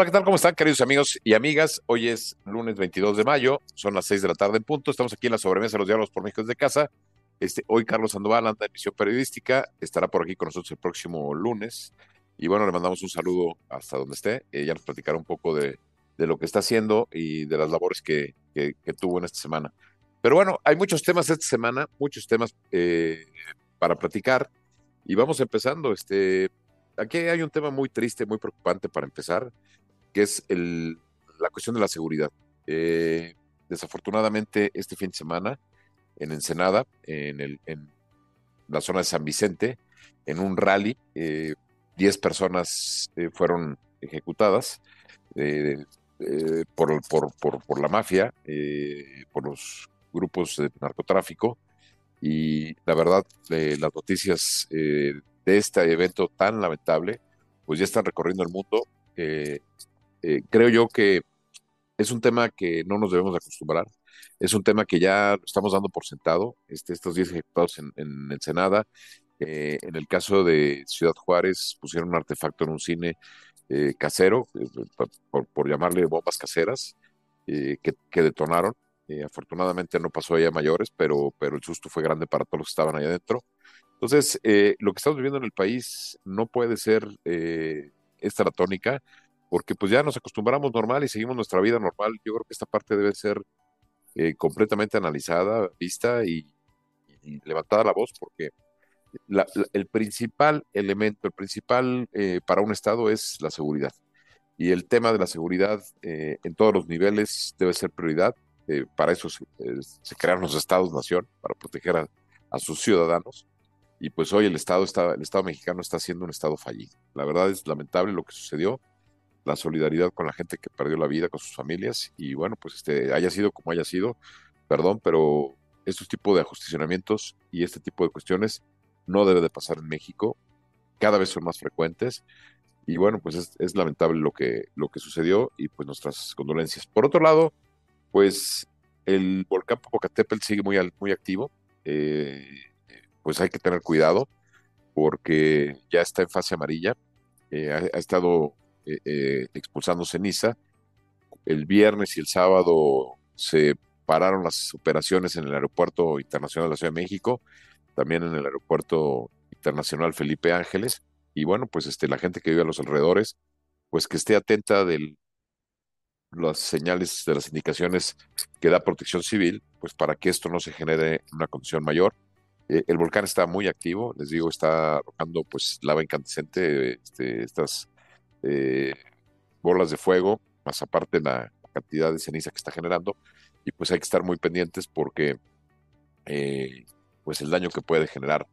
Hola, ¿qué tal? ¿Cómo están, queridos amigos y amigas? Hoy es lunes 22 de mayo, son las 6 de la tarde en punto. Estamos aquí en la sobremesa de los diálogos por México desde casa. Este, hoy Carlos Sandoval anda en misión periodística, estará por aquí con nosotros el próximo lunes. Y bueno, le mandamos un saludo hasta donde esté. Ella nos platicará un poco de, de, lo que está haciendo y de las labores que, que, que, tuvo en esta semana. Pero bueno, hay muchos temas esta semana, muchos temas eh, para platicar. Y vamos empezando. Este, aquí hay un tema muy triste, muy preocupante para empezar que es el, la cuestión de la seguridad. Eh, desafortunadamente, este fin de semana, en Ensenada, en, el, en la zona de San Vicente, en un rally, 10 eh, personas eh, fueron ejecutadas por, por, por, por, la mafia, por los grupos de narcotráfico. Y la verdad, las noticias de este evento tan lamentable, pues ya están recorriendo el mundo. Eh, creo yo que es un tema que no nos debemos acostumbrar, es un tema que ya estamos dando por sentado, este, estos 10 ejecutados en, en Ensenada, eh, en el caso de Ciudad Juárez pusieron un artefacto en un cine eh, casero, por, por, llamarle bombas caseras, que, que, detonaron. afortunadamente no pasó allá mayores, pero, pero el susto fue grande para todos los que estaban allá adentro. Entonces, lo que estamos viviendo en el país no puede ser esta la tónica porque pues ya nos acostumbramos normal y seguimos nuestra vida normal. Yo creo que esta parte debe ser eh, completamente analizada, vista y, y, levantada la voz, porque la, la, el principal elemento, el principal eh, para un Estado es la seguridad. Y el tema de la seguridad eh, en todos los niveles debe ser prioridad. Eh, para eso se, se, crearon los Estados-nación, para proteger a, a, sus ciudadanos. Y pues hoy el Estado, está, el Estado mexicano está siendo un Estado fallido. La verdad es lamentable lo que sucedió la solidaridad con la gente que perdió la vida, con sus familias, y bueno, pues este, haya sido como haya sido, perdón, pero estos tipos de ajusticionamientos y este tipo de cuestiones no debe de pasar en México, cada vez son más frecuentes, y bueno, pues es, lamentable lo que, lo que sucedió, y pues nuestras condolencias. Por otro lado, pues el volcán Popocatépetl sigue muy, muy activo, eh, pues hay que tener cuidado, porque ya está en fase amarilla, eh, ha estado eh, eh, expulsando ceniza. El viernes y el sábado se pararon las operaciones en el Aeropuerto Internacional de la Ciudad de México, también en el Aeropuerto Internacional Felipe Ángeles. Y bueno, pues este, la gente que vive a los alrededores, pues que esté atenta de las señales, de las indicaciones que da Protección Civil, pues para que esto no se genere una condición mayor. Eh, el volcán está muy activo, les digo, está arrojando pues lava incandescente, este, estas eh, bolas de fuego, más aparte la, cantidad de ceniza que está generando, y pues hay que estar muy pendientes porque eh, pues el daño que puede generar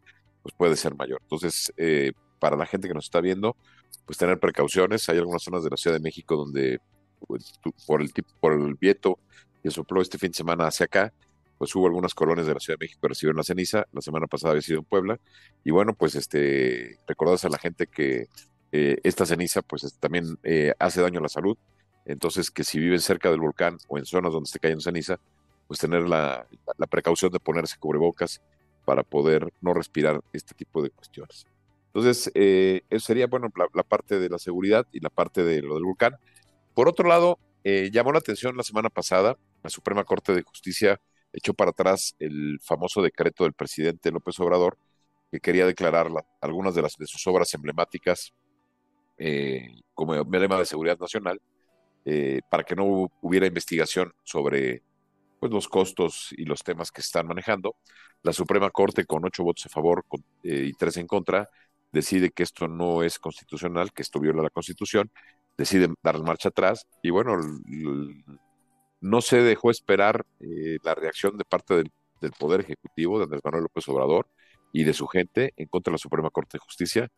pues puede ser mayor. Entonces, eh, para la gente que nos está viendo, pues tener precauciones. Hay algunas zonas de la Ciudad de México donde pues, por el tipo, por el viento que sopló este fin de semana hacia acá, pues hubo algunas colonias de la Ciudad de México que recibieron la ceniza. La semana pasada había sido en Puebla. Y bueno, pues este, recordarles a la gente que eh, esta ceniza pues también eh, hace daño a la salud, entonces que si viven cerca del volcán o en zonas donde esté cayendo ceniza, pues tener la, la precaución de ponerse cubrebocas para poder no respirar este tipo de cuestiones. Entonces, eh, eso sería, bueno, la, parte de la seguridad y la parte de lo del volcán. Por otro lado, llamó la atención la semana pasada, la Suprema Corte de Justicia echó para atrás el famoso decreto del presidente López Obrador, que quería declarar la, algunas de, las, de sus obras emblemáticas eh, como emblema de seguridad nacional, eh, para que no hubiera investigación sobre pues, los costos y los temas que están manejando. La Suprema Corte, con ocho votos a favor eh, y tres en contra, decide que esto no es constitucional, que esto viola la Constitución, decide dar marcha atrás y bueno, no se dejó esperar eh, la reacción de parte del, del Poder Ejecutivo de Andrés Manuel López Obrador y de su gente en contra de la Suprema Corte de Justicia,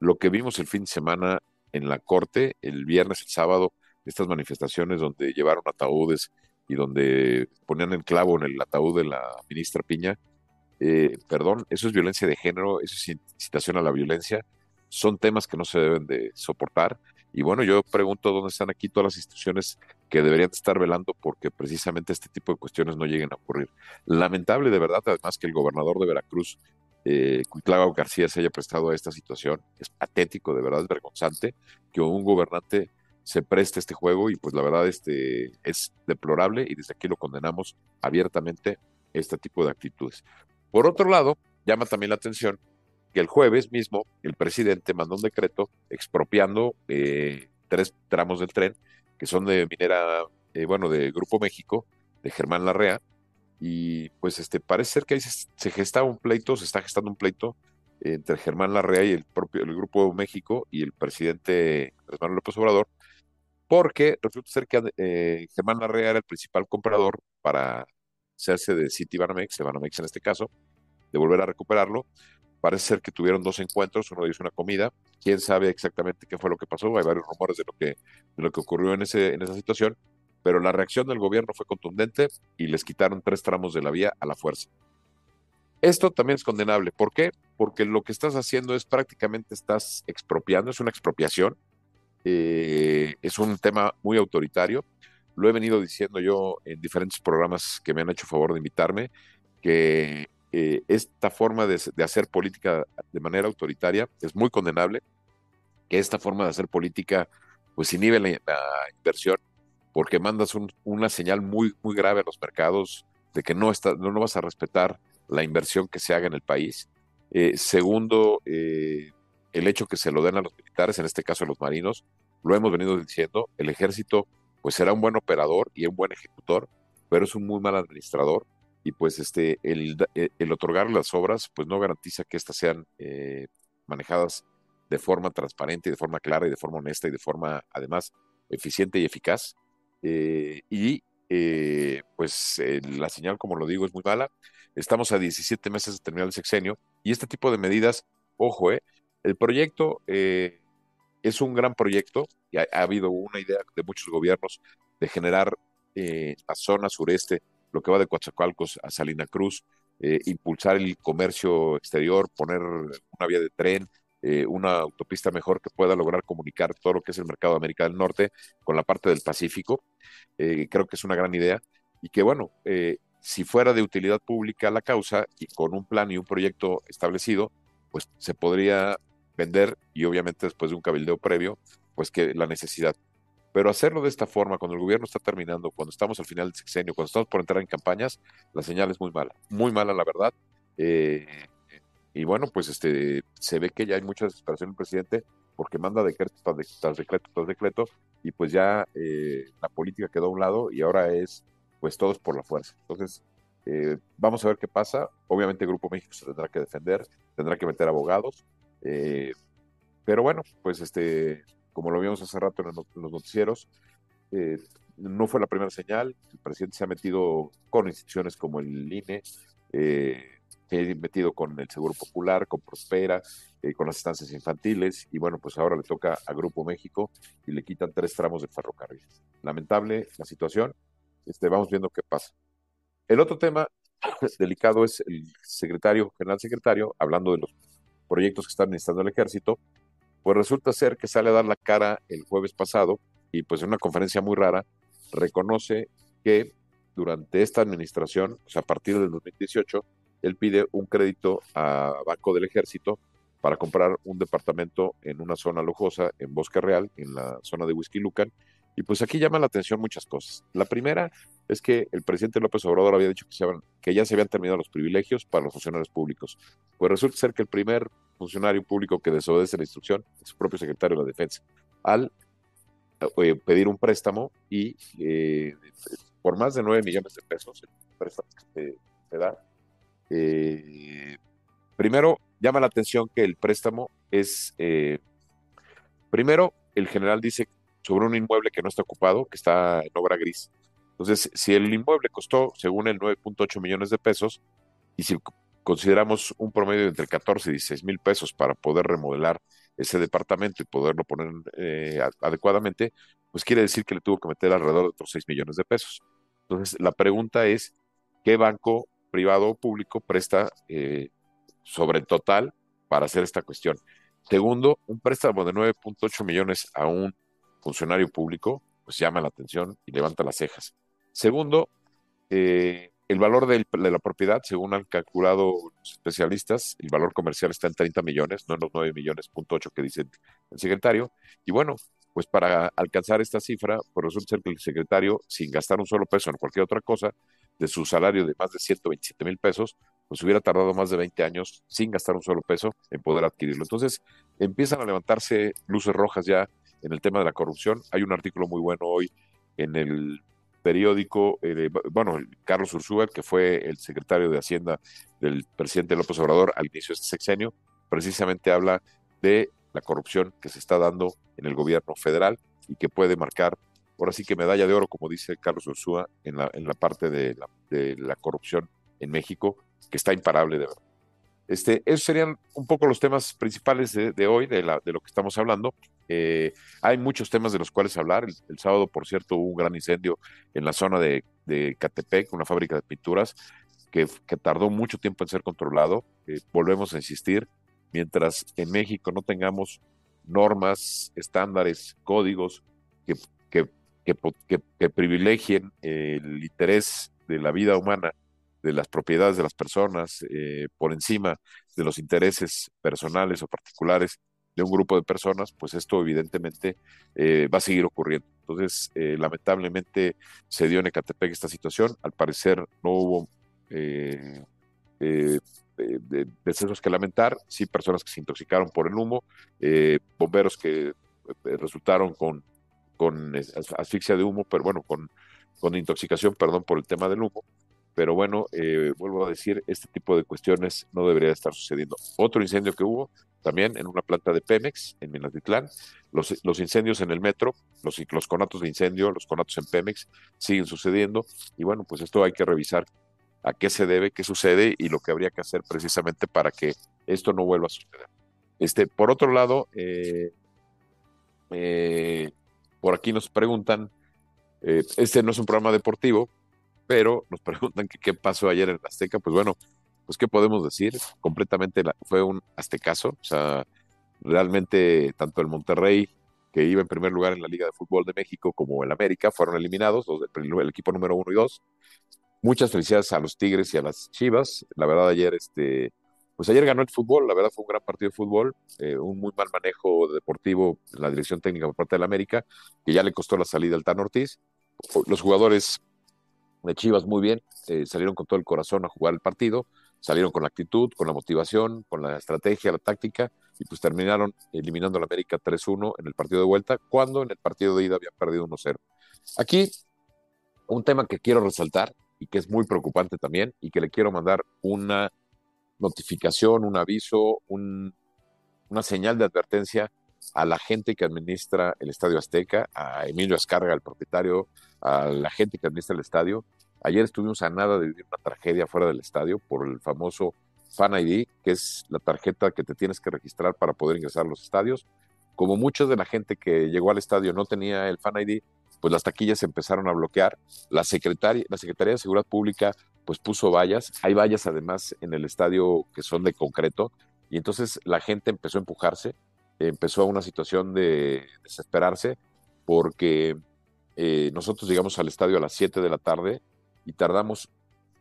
lo que vimos el fin de semana en la corte, el viernes, el sábado, estas manifestaciones donde llevaron ataúdes y donde ponían el clavo en el ataúd de la ministra Piña, eh, perdón, eso es violencia de género, eso es incitación a la violencia, son temas que no se deben de soportar. Y bueno, yo pregunto dónde están aquí todas las instituciones que deberían estar velando porque precisamente este tipo de cuestiones no lleguen a ocurrir. Lamentable de verdad, además, que el gobernador de Veracruz eh, García se haya prestado a esta situación. Es patético, de verdad, es vergonzante que un gobernante se preste este juego y pues la verdad este, es deplorable y desde aquí lo condenamos abiertamente este tipo de actitudes. Por otro lado, llama también la atención que el jueves mismo el presidente mandó un decreto expropiando eh, tres tramos del tren que son de minera, eh, bueno, de Grupo México, de Germán Larrea, y pues este parece ser que ahí se, se un pleito, se está gestando un pleito entre Germán Larrea y el propio el Grupo México y el presidente Manuel López Obrador, porque resulta ser que eh, Germán Larrea era el principal comprador para hacerse de City Banamex, de Banamex en este caso, de volver a recuperarlo. Parece ser que tuvieron dos encuentros, uno de una comida. Quién sabe exactamente qué fue lo que pasó. Hay varios rumores de lo que, de lo que ocurrió en, ese, en esa situación, pero la reacción del gobierno fue contundente y les quitaron tres tramos de la vía a la fuerza. Esto también es condenable. ¿Por qué? Porque lo que estás haciendo es prácticamente estás expropiando, es una expropiación, eh, es un tema muy autoritario. Lo he venido diciendo yo en diferentes programas que me han hecho favor de invitarme, que eh, esta forma de, hacer política de manera autoritaria es muy condenable, que esta forma de hacer política pues inhibe la, inversión, porque mandas una señal muy, muy grave a los mercados de que no, está, no, vas a respetar la inversión que se haga en el país. Eh, segundo, eh, el hecho que se lo den a los militares, en este caso a los marinos, lo hemos venido diciendo, el ejército pues será un buen operador y un buen ejecutor, pero es un muy mal administrador y pues este el, eh, el otorgar las obras pues no garantiza que éstas sean manejadas de forma transparente, de forma clara y de forma honesta y de forma además eficiente y eficaz. Eh, y pues la señal, como lo digo, es muy mala. Estamos a 17 meses de terminar el sexenio y este tipo de medidas, ojo, eh, el proyecto eh, es un gran proyecto y ha, habido una idea de muchos gobiernos de generar eh, la zona sureste, lo que va de Coatzacoalcos a Salina Cruz, eh, impulsar el comercio exterior, poner una vía de tren, eh, una autopista mejor que pueda lograr comunicar todo lo que es el mercado de América del Norte con la parte del Pacífico. creo que es una gran idea y que bueno, si fuera de utilidad pública la causa y con un plan y un proyecto establecido, pues se podría vender y obviamente después de un cabildeo previo, pues que la necesidad. Pero hacerlo de esta forma, cuando el gobierno está terminando, cuando estamos al final del sexenio, cuando estamos por entrar en campañas, la señal es muy mala, muy mala la verdad. Eh, y bueno, pues este se ve que ya hay mucha desesperación el presidente porque manda decreto tras, decreto tras decreto y pues ya eh, la política quedó a un lado y ahora es pues todos por la fuerza. Entonces, eh, vamos a ver qué pasa. Obviamente el Grupo México se tendrá que defender, tendrá que meter abogados, eh, pero bueno, pues este, como lo vimos hace rato en, los noticieros, eh, no fue la primera señal. El presidente se ha metido con instituciones como el INE, eh, se ha metido con el Seguro Popular, con Prospera, con las estancias infantiles, y bueno, pues ahora le toca a Grupo México y le quitan tres tramos del ferrocarril. Lamentable la situación, este, vamos viendo qué pasa. El otro tema delicado es el secretario, general secretario, hablando de los proyectos que están necesitando el ejército, pues resulta ser que sale a dar la cara el jueves pasado y pues en una conferencia muy rara reconoce que durante esta administración, o sea, a partir del 2018, él pide un crédito a Banco del Ejército para comprar un departamento en una zona lujosa en Bosque Real, en la zona de Whisky Lucan, y pues aquí llama la atención muchas cosas. La primera es que el presidente López Obrador había dicho que, que, ya se habían terminado los privilegios para los funcionarios públicos. Pues resulta ser que el primer funcionario público que desobedece la instrucción es su propio secretario de la Defensa, al eh, pedir un préstamo y eh, por más de 9 millones de pesos, el préstamo que se, da, eh, primero llama la atención que el préstamo es, primero, el general dice sobre un inmueble que no está ocupado, que está en obra gris. Entonces, si el inmueble costó, según el 9.8 millones de pesos, y si consideramos un promedio entre 14 y 16 mil pesos para poder remodelar ese departamento y poderlo poner eh, adecuadamente, pues quiere decir que le tuvo que meter alrededor de otros 6 millones de pesos. Entonces, la pregunta es, ¿qué banco privado o público presta eh, sobre total para hacer esta cuestión? Segundo, un préstamo de 9.8 millones a un funcionario público, pues llama la atención y levanta las cejas. Segundo, eh, el valor de la propiedad, según han calculado los especialistas, el valor comercial está en 30 millones, no en los 9 millones, punto 8 que dice el secretario. Y bueno, pues para alcanzar esta cifra, pues resulta ser que el secretario, sin gastar un solo peso en cualquier otra cosa, de su salario de más de 127 mil pesos, pues hubiera tardado más de 20 años sin gastar un solo peso en poder adquirirlo. Entonces empiezan a levantarse luces rojas ya en el tema de la corrupción. Hay un artículo muy bueno hoy en el periódico, eh, bueno, Carlos Ursúa, que fue el secretario de Hacienda del presidente López Obrador al inicio de este sexenio, precisamente habla de la corrupción que se está dando en el gobierno federal y que puede marcar, ahora sí que medalla de oro, como dice Carlos Ursúa, en la, en la parte de la, corrupción en México, que está imparable de verdad. Este, esos serían un poco los temas principales de, hoy, de, la, de, lo que estamos hablando. Eh, hay muchos temas de los cuales hablar. El, sábado, por cierto, hubo un gran incendio en la zona de, de Catepec, una fábrica de pinturas, que, que, tardó mucho tiempo en ser controlado. Eh, volvemos a insistir, mientras en México no tengamos normas, estándares, códigos que, que, privilegien el interés de la vida humana de las propiedades de las personas eh, por encima de los intereses personales o particulares de un grupo de personas, pues esto evidentemente eh, va a seguir ocurriendo. Entonces, eh, lamentablemente se dio en Ecatepec esta situación. Al parecer no hubo decesos que lamentar, sí personas que se intoxicaron por el humo, bomberos que resultaron con, con asfixia de humo, pero bueno, con, con intoxicación, perdón, por el tema del humo pero bueno, eh, vuelvo a decir, este tipo de cuestiones no debería estar sucediendo. Otro incendio que hubo también en una planta de Pemex, en Minatitlán, los, incendios en el metro, los, los conatos de incendio, los conatos en Pemex siguen sucediendo, y bueno, pues esto hay que revisar a qué se debe, qué sucede y lo que habría que hacer precisamente para que esto no vuelva a suceder. Este, por otro lado, eh, eh, por aquí nos preguntan, este no es un programa deportivo, pero nos preguntan qué pasó ayer en Azteca, pues bueno, pues qué podemos decir, completamente fue un aztecaso, o sea, realmente tanto el Monterrey, que iba en primer lugar en la Liga de Fútbol de México, como el América, fueron eliminados, los el equipo número uno y dos. Muchas felicidades a los Tigres y a las Chivas. La verdad, ayer, este, pues ayer ganó el fútbol, la verdad fue un gran partido de fútbol, eh, un muy mal manejo deportivo en la dirección técnica por parte del América, que ya le costó la salida al Tan Ortiz. Los jugadores de Chivas muy bien, eh, salieron con todo el corazón a jugar el partido, salieron con la actitud, con la motivación, con la estrategia, la táctica, y pues terminaron eliminando a la América 3-1 en el partido de vuelta, cuando en el partido de ida habían perdido 1-0. Aquí, un tema que quiero resaltar y que es muy preocupante también, y que le quiero mandar una notificación, un aviso, una señal de advertencia a la gente que administra el Estadio Azteca, a Emilio Ascarga, el propietario, a la gente que administra el estadio. Ayer estuvimos a nada de vivir una tragedia fuera del estadio por el famoso Fan ID, que es la tarjeta que te tienes que registrar para poder ingresar a los estadios. Como muchos de la gente que llegó al estadio no tenía el Fan ID, pues las taquillas se empezaron a bloquear. La Secretaría, la Secretaría de Seguridad Pública pues puso vallas. Hay vallas además en el estadio que son de concreto y entonces la gente empezó a empujarse, empezó una situación de desesperarse porque eh, nosotros llegamos al estadio a las 7 de la tarde y tardamos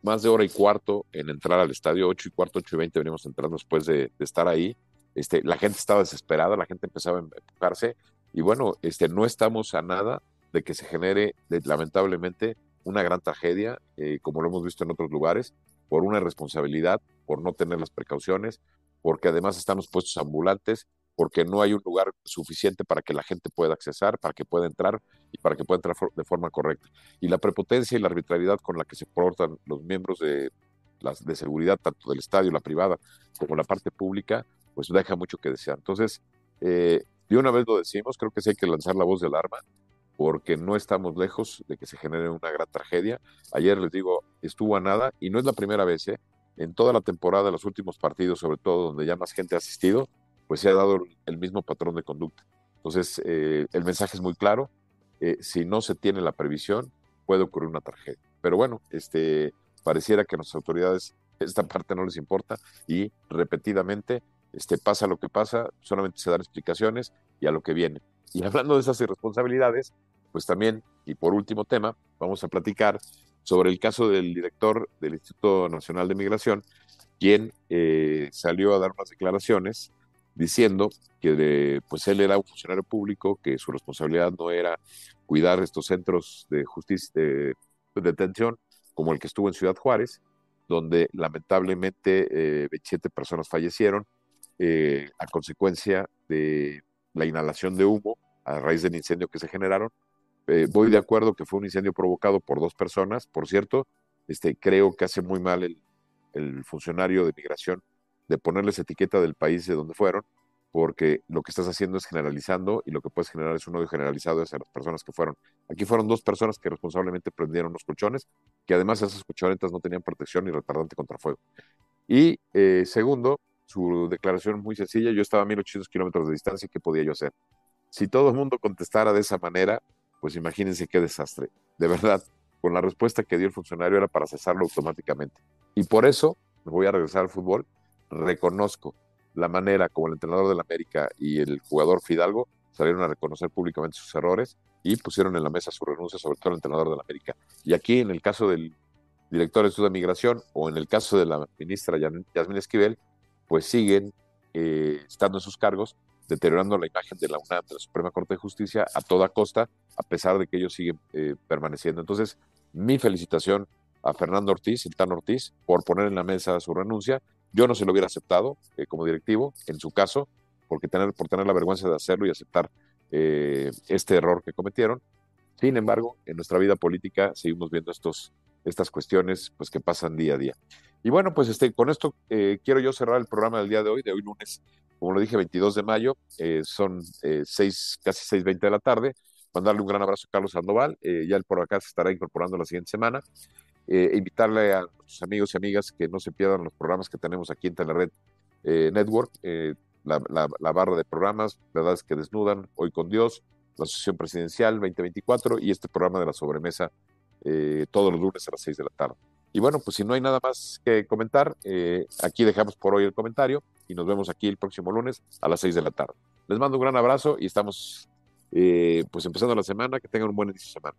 más de hora y cuarto en entrar al estadio, 8 y cuarto, 8 y 20 venimos entrando después de, estar ahí. Este, la gente estaba desesperada, la gente empezaba a empujarse y bueno, este, no estamos a nada de que se genere lamentablemente una gran tragedia, eh, como lo hemos visto en otros lugares, por una irresponsabilidad, por no tener las precauciones, porque además están los puestos ambulantes porque no hay un lugar suficiente para que la gente pueda accesar, para que pueda entrar y para que pueda entrar de forma correcta. Y la prepotencia y la arbitrariedad con la que se portan los miembros de, las, de seguridad, tanto del estadio, la privada, como la parte pública, pues deja mucho que desear. Entonces, eh, de una vez lo decimos, creo que sí hay que lanzar la voz de alarma, porque no estamos lejos de que se genere una gran tragedia. Ayer les digo, estuvo a nada, y no es la primera vez, ¿eh? en toda la temporada, los últimos partidos, sobre todo donde ya más gente ha asistido, pues se ha dado el mismo patrón de conducta. Entonces, eh, el mensaje es muy claro. Eh, si no se tiene la previsión, puede ocurrir una tragedia. Pero bueno, este, pareciera que a las autoridades esta parte no les importa y repetidamente este, pasa lo que pasa, solamente se dan explicaciones y a lo que viene. Y hablando de esas irresponsabilidades, pues también, y por último tema, vamos a platicar sobre el caso del director del Instituto Nacional de Migración, quien eh, salió a dar unas declaraciones diciendo que pues él era un funcionario público, que su responsabilidad no era cuidar estos centros de justicia, de, detención, como el que estuvo en Ciudad Juárez, donde lamentablemente eh, 27 personas fallecieron eh, a consecuencia de la inhalación de humo a raíz del incendio que se generaron. Eh, voy de acuerdo que fue un incendio provocado por dos personas, por cierto, este, creo que hace muy mal el, funcionario de migración de ponerles etiqueta del país de donde fueron, porque lo que estás haciendo es generalizando y lo que puedes generar es un odio generalizado hacia las personas que fueron. Aquí fueron dos personas que responsablemente prendieron los colchones, que además esas colchonetas no tenían protección ni retardante contra fuego. Y eh, segundo, su declaración muy sencilla, yo estaba a 1800 kilómetros de distancia, ¿qué podía yo hacer? Si todo el mundo contestara de esa manera, pues imagínense qué desastre. De verdad, con la respuesta que dio el funcionario era para cesarlo automáticamente. Y por eso me voy a regresar al fútbol reconozco la manera como el entrenador del América y el jugador Fidalgo salieron a reconocer públicamente sus errores y pusieron en la mesa su renuncia, sobre todo el entrenador del América. Y aquí, en el caso del director de Estudio de Migración o en el caso de la ministra Yasmín Esquivel, pues siguen eh, estando en sus cargos, deteriorando la imagen de la UNAM, de la Suprema Corte de Justicia, a toda costa, a pesar de que ellos siguen eh, permaneciendo. Entonces, mi felicitación a Fernando Ortiz, el Ortiz, por poner en la mesa su renuncia yo no se lo hubiera aceptado eh, como directivo, en su caso, porque tener, por tener la vergüenza de hacerlo y aceptar eh, este error que cometieron. Sin embargo, en nuestra vida política seguimos viendo estos, estas cuestiones pues, que pasan día a día. Y bueno, pues este, con esto eh, quiero yo cerrar el programa del día de hoy, de hoy lunes, como lo dije, 22 de mayo, son seis, casi 6.20 de la tarde. Mandarle un gran abrazo a Carlos Sandoval, ya él por acá se estará incorporando la siguiente semana. Eh, invitarle a sus amigos y amigas que no se pierdan los programas que tenemos aquí en Telered eh, Network, eh, la, barra de programas, Verdades que Desnudan, Hoy con Dios, la Asociación Presidencial 2024 y este programa de la sobremesa todos los lunes a las 6 de la tarde. Y bueno, pues si no hay nada más que comentar, aquí dejamos por hoy el comentario y nos vemos aquí el próximo lunes a las 6 de la tarde. Les mando un gran abrazo y estamos pues empezando la semana, que tengan un buen inicio de semana.